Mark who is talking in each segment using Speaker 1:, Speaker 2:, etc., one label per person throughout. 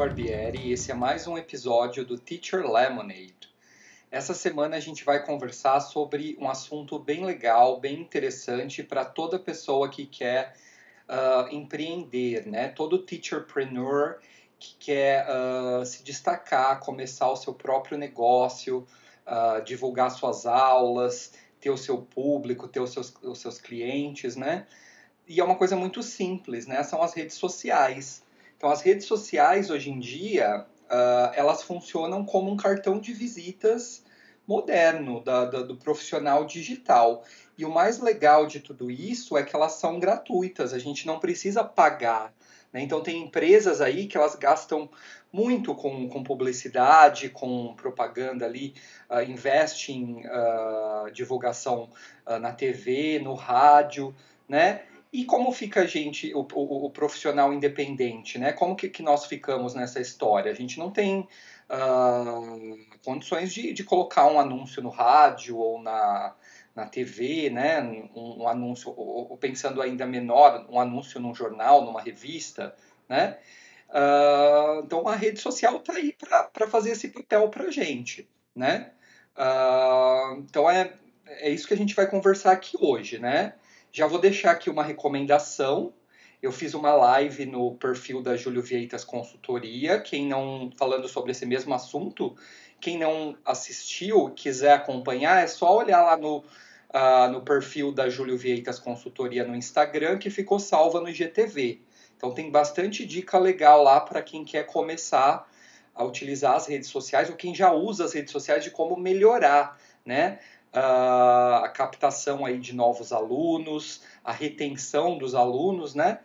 Speaker 1: Barbieri e esse é mais um episódio do Teacher Lemonade. Essa semana a gente vai conversar sobre um assunto bem legal, bem interessante para toda pessoa que quer uh, empreender, né? Todo teacherpreneur que quer uh, se destacar, começar o seu próprio negócio, uh, divulgar suas aulas, ter o seu público, ter os seus, os seus clientes, né? E é uma coisa muito simples, né? São as redes sociais. Então, as redes sociais hoje em dia, uh, elas funcionam como um cartão de visitas moderno da, da, do profissional digital. E o mais legal de tudo isso é que elas são gratuitas, a gente não precisa pagar. Né? Então, tem empresas aí que elas gastam muito com, com publicidade, com propaganda ali, uh, em uh, divulgação uh, na TV, no rádio, né? E como fica a gente, o, o, o profissional independente, né? Como que, que, nós ficamos nessa história? A gente não tem uh, condições de, de colocar um anúncio no rádio ou na, na TV, né? Um, um anúncio, ou, ou, pensando ainda menor, um anúncio num jornal, numa revista, né? Uh, então a rede social está aí para fazer esse papel para a gente, né? Uh, então é, é isso que a gente vai conversar aqui hoje, né? Já vou deixar aqui uma recomendação. Eu fiz uma live no perfil da Júlio Vieitas Consultoria. Quem não, falando sobre esse mesmo assunto, quem não assistiu, quiser acompanhar, é só olhar lá no, uh, no perfil da Júlio Vieitas Consultoria no Instagram, que ficou salva no IGTV. Então tem bastante dica legal lá para quem quer começar a utilizar as redes sociais ou quem já usa as redes sociais de como melhorar, né? A captação aí de novos alunos, a retenção dos alunos, né?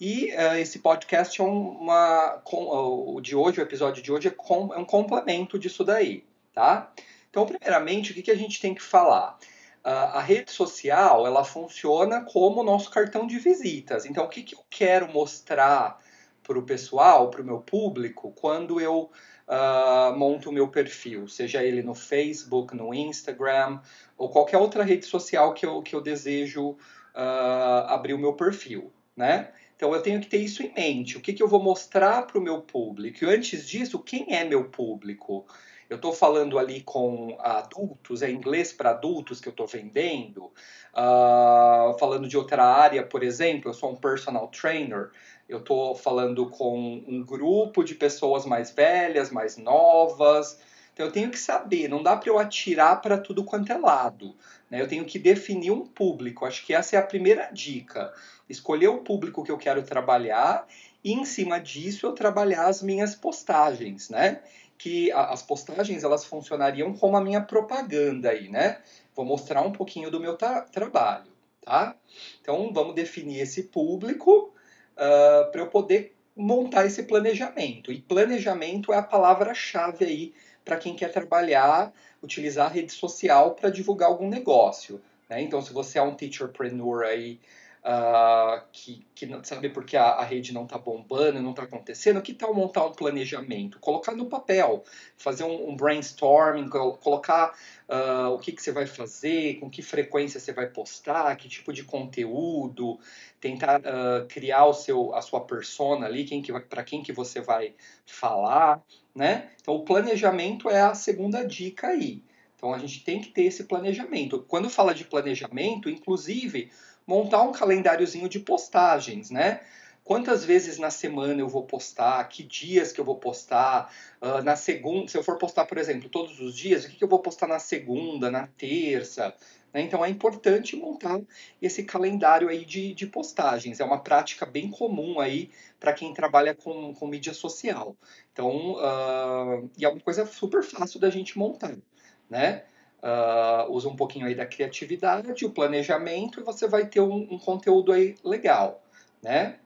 Speaker 1: E uh, esse podcast é uma. Com, o de hoje, o episódio de hoje é, com, é, um complemento disso daí, tá? Então, primeiramente, o que, que a gente tem que falar? Uh, a rede social, ela funciona como o nosso cartão de visitas. Então, o que, que eu quero mostrar para o pessoal, para o meu público, quando eu uh, monto o meu perfil, seja ele no Facebook, no Instagram ou qualquer outra rede social que eu, que eu desejo uh, abrir o meu perfil, né? Então eu tenho que ter isso em mente. O que, que eu vou mostrar para o meu público? E antes disso, quem é meu público? Eu estou falando ali com adultos, é inglês para adultos que eu estou vendendo. Uh, falando de outra área, por exemplo, eu sou um personal trainer eu estou falando com um grupo de pessoas mais velhas, mais novas. Então eu tenho que saber, não dá para eu atirar para tudo quanto é lado. Né? Eu tenho que definir um público. Acho que essa é a primeira dica. Escolher o público que eu quero trabalhar e em cima disso eu trabalhar as minhas postagens, né? Que as postagens elas funcionariam como a minha propaganda aí, né? Vou mostrar um pouquinho do meu tra trabalho, tá? Então vamos definir esse público uh, ah, para eu poder montar esse planejamento. E planejamento é a palavra-chave aí para quem quer trabalhar, utilizar a rede social para divulgar algum negócio. Né? Então, se você é um teacherpreneur aí uh, que, que sabe porque a, a rede não está bombando, não está acontecendo, que tal montar um planejamento? Colocar no papel, fazer um, um brainstorming, colocar uh, o que, que você vai fazer, com que frequência você vai postar, que tipo de conteúdo, tentar uh, criar o seu, a sua persona ali, quem que para quem que você vai falar, né? Então o planejamento é a segunda dica aí. Então a gente tem que ter esse planejamento. Quando fala de planejamento, inclusive montar um calendáriozinho de postagens, né? Quantas vezes na semana eu vou postar? Que dias que eu vou postar? Uh, na segunda, se eu for postar, por exemplo, todos os dias, o que, que eu vou postar na segunda, na terça? Né? Então é importante montar esse calendário aí de, de postagens. É uma prática bem comum aí para quem trabalha com, com mídia social. Então, uh, e é uma coisa super fácil da gente montar, né? Uh, usa um pouquinho aí da criatividade, o planejamento e você vai ter um, um, conteúdo aí legal, né?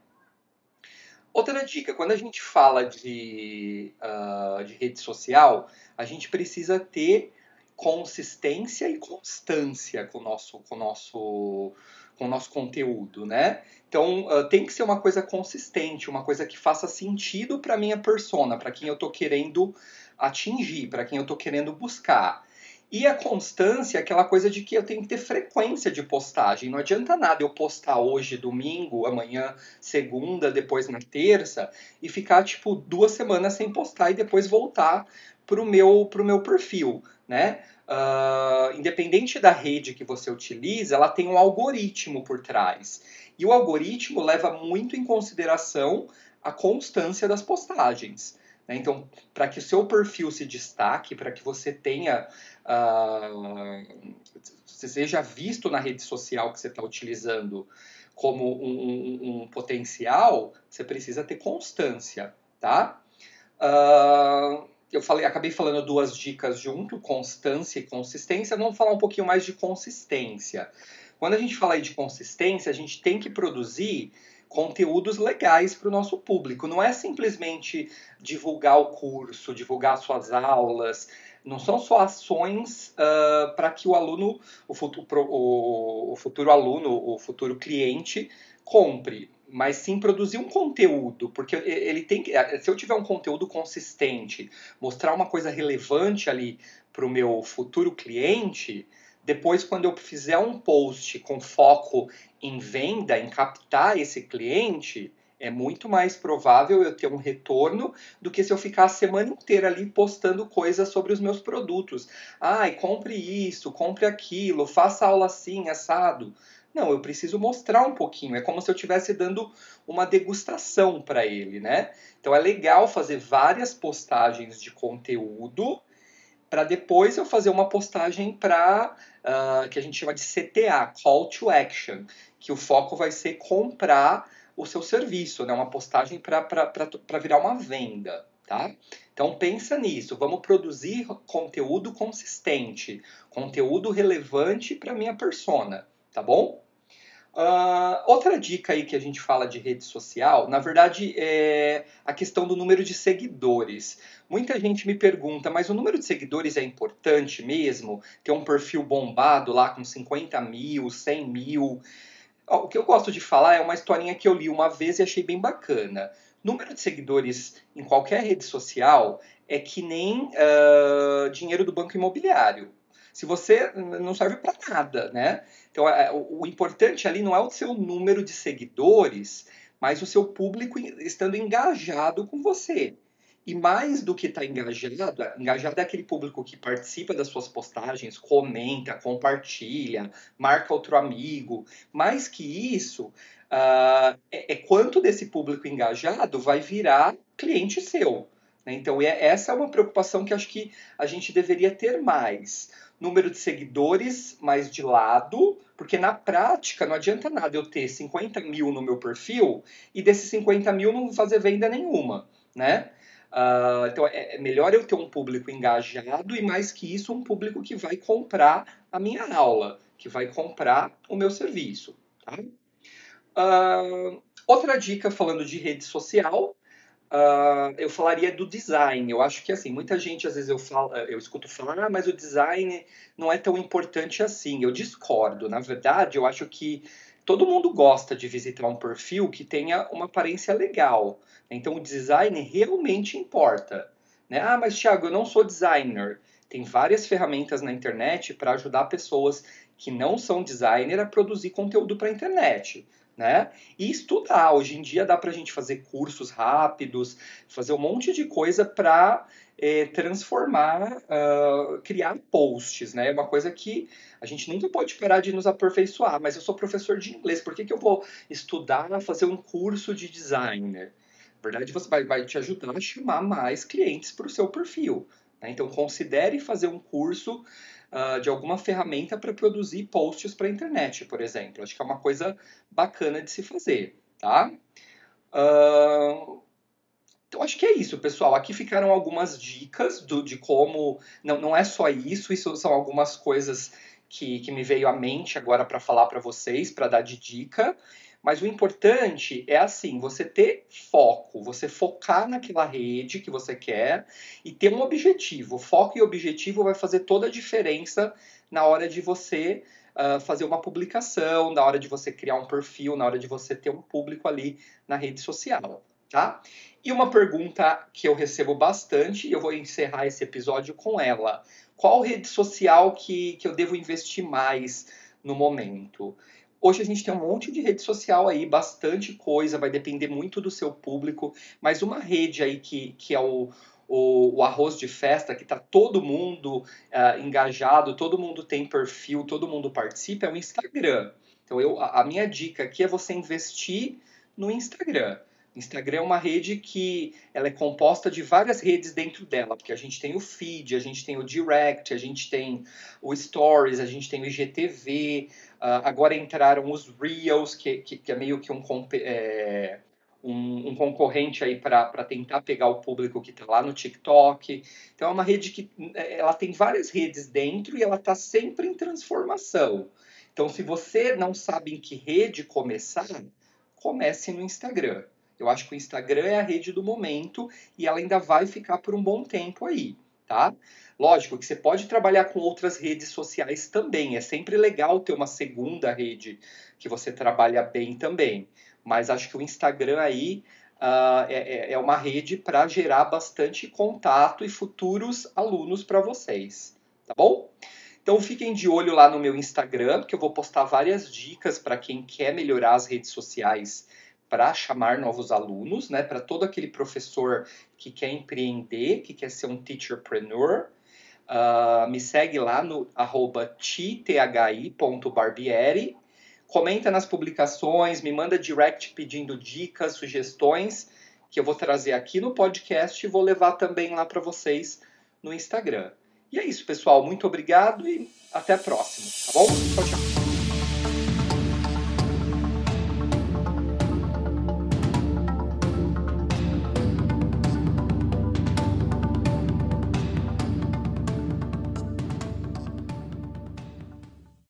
Speaker 1: Outra dica, quando a gente fala de, uh, de rede social, a gente precisa ter consistência e constância com o nosso, com o nosso, com o nosso conteúdo, né? Então uh, tem que ser uma coisa consistente, uma coisa que faça sentido para minha persona, para quem eu estou querendo atingir, para quem eu estou querendo buscar. E a constância é aquela coisa de que eu tenho que ter frequência de postagem. Não adianta nada eu postar hoje, domingo, amanhã, segunda, depois na terça, e ficar tipo duas semanas sem postar e depois voltar pro meu, pro meu perfil, né? Uh, independente da rede que você utiliza, ela tem um algoritmo por trás. E o algoritmo leva muito em consideração a constância das postagens. Né? Então, para que o seu perfil se destaque, para que você tenha. Uh, seja visto na rede social que você está utilizando como um, um, um, potencial, você precisa ter constância, tá? Uh, eu falei, acabei falando duas dicas junto, constância e consistência. Vamos falar um pouquinho mais de consistência. Quando a gente fala de consistência, a gente tem que produzir conteúdos legais para o nosso público. Não é simplesmente divulgar o curso, divulgar suas aulas. Não são só ações uh, para que o aluno, o futuro, o, o futuro aluno, o futuro cliente compre mas sim produzir um conteúdo, porque ele tem que, se eu tiver um conteúdo consistente, mostrar uma coisa relevante ali para o meu futuro cliente, depois quando eu fizer um post com foco em venda, em captar esse cliente, é muito mais provável eu ter um retorno do que se eu ficar a semana inteira ali postando coisas sobre os meus produtos. Ai, compre isso, compre aquilo, faça aula assim, assado. Não, eu preciso mostrar um pouquinho. É como se eu estivesse dando uma degustação para ele, né? Então é legal fazer várias postagens de conteúdo para depois eu fazer uma postagem para uh, que a gente chama de CTA, Call to Action, que o foco vai ser comprar o seu serviço, né? Uma postagem para virar uma venda, tá? Então pensa nisso, vamos produzir conteúdo consistente, conteúdo relevante para minha persona, tá bom? Uh, outra dica aí que a gente fala de rede social, na verdade, é a questão do número de seguidores. Muita gente me pergunta, mas o número de seguidores é importante mesmo? Ter um perfil bombado lá com 50 mil, 100 mil? O que eu gosto de falar é uma historinha que eu li uma vez e achei bem bacana. Número de seguidores em qualquer rede social é que nem uh, dinheiro do banco imobiliário se você não serve para nada, né? Então, é, o, importante ali não é o seu número de seguidores, mas o seu público estando engajado com você. E mais do que estar tá engajado, engajado é aquele público que participa das suas postagens, comenta, compartilha, marca outro amigo. Mais que isso, uh, é, é, quanto desse público engajado vai virar cliente seu. Né? Então, é, essa é uma preocupação que acho que a gente deveria ter mais número de seguidores mais de lado, porque na prática não adianta nada eu ter 50 mil no meu perfil e desses 50 mil não fazer venda nenhuma, né? Uh, então é, é melhor eu ter um público engajado e mais que isso um público que vai comprar a minha aula, que vai comprar o meu serviço. Tá? Uh, outra dica falando de rede social Uh, eu falaria do design. Eu acho que assim, muita gente às vezes eu falo, eu escuto falar, ah, mas o design não é tão importante assim. Eu discordo. Na verdade, eu acho que todo mundo gosta de visitar um perfil que tenha uma aparência legal. Então, o design realmente importa. Né? Ah, mas Thiago, eu não sou designer. Tem várias ferramentas na internet para ajudar pessoas que não são designer a produzir conteúdo para a internet né? E estudar. Hoje em dia dá para a gente fazer cursos rápidos, fazer um monte de coisa para é, transformar, uh, criar posts, né? É uma coisa que a gente nunca pode parar de nos aperfeiçoar. Mas eu sou professor de inglês, por que, que eu vou estudar, fazer um curso de designer? Na verdade, você vai, vai te ajudar a chamar mais clientes para o seu perfil. Né? Então, considere fazer um curso uh, de alguma ferramenta para produzir posts para a internet, por exemplo. Acho que é uma coisa bacana de se fazer, tá? Uh, então, acho que é isso, pessoal. Aqui ficaram algumas dicas do, de como. Não, não é só isso, isso são algumas coisas que, que me veio à mente agora para falar para vocês, para dar de dica. Mas o importante é assim, você ter foco, você focar naquela rede que você quer e ter um objetivo. Foco e objetivo vai fazer toda a diferença na hora de você uh, fazer uma publicação, na hora de você criar um perfil, na hora de você ter um público ali na rede social, tá? E uma pergunta que eu recebo bastante, e eu vou encerrar esse episódio com ela. Qual rede social que, que eu devo investir mais no momento? Hoje a gente tem um monte de rede social aí, bastante coisa, vai depender muito do seu público, mas uma rede aí que, que é o, o, o arroz de festa, que está todo mundo uh, engajado, todo mundo tem perfil, todo mundo participa, é o Instagram. Então eu, a, a minha dica aqui é você investir no Instagram. Instagram é uma rede que ela é composta de várias redes dentro dela, porque a gente tem o feed, a gente tem o direct, a gente tem o stories, a gente tem o IGTV, uh, agora entraram os reels, que, que, que é meio que um, é, um, um concorrente aí para tentar pegar o público que está lá no TikTok. Então é uma rede que é, ela tem várias redes dentro e ela está sempre em transformação. Então se você não sabe em que rede começar, comece no Instagram. Eu acho que o Instagram é a rede do momento e ela ainda vai ficar por um bom tempo aí, tá? Lógico que você pode trabalhar com outras redes sociais também. É sempre legal ter uma segunda rede que você trabalha bem também. Mas acho que o Instagram aí uh, é, é uma rede para gerar bastante contato e futuros alunos para vocês, tá bom? Então fiquem de olho lá no meu Instagram, que eu vou postar várias dicas para quem quer melhorar as redes sociais para chamar novos alunos, né? Para todo aquele professor que quer empreender, que quer ser um teacherpreneur. Uh, me segue lá no arroba. Comenta nas publicações, me manda direct pedindo dicas, sugestões, que eu vou trazer aqui no podcast e vou levar também lá para vocês no Instagram. E é isso, pessoal. Muito obrigado e até a próxima, tá bom? Tchau, tchau.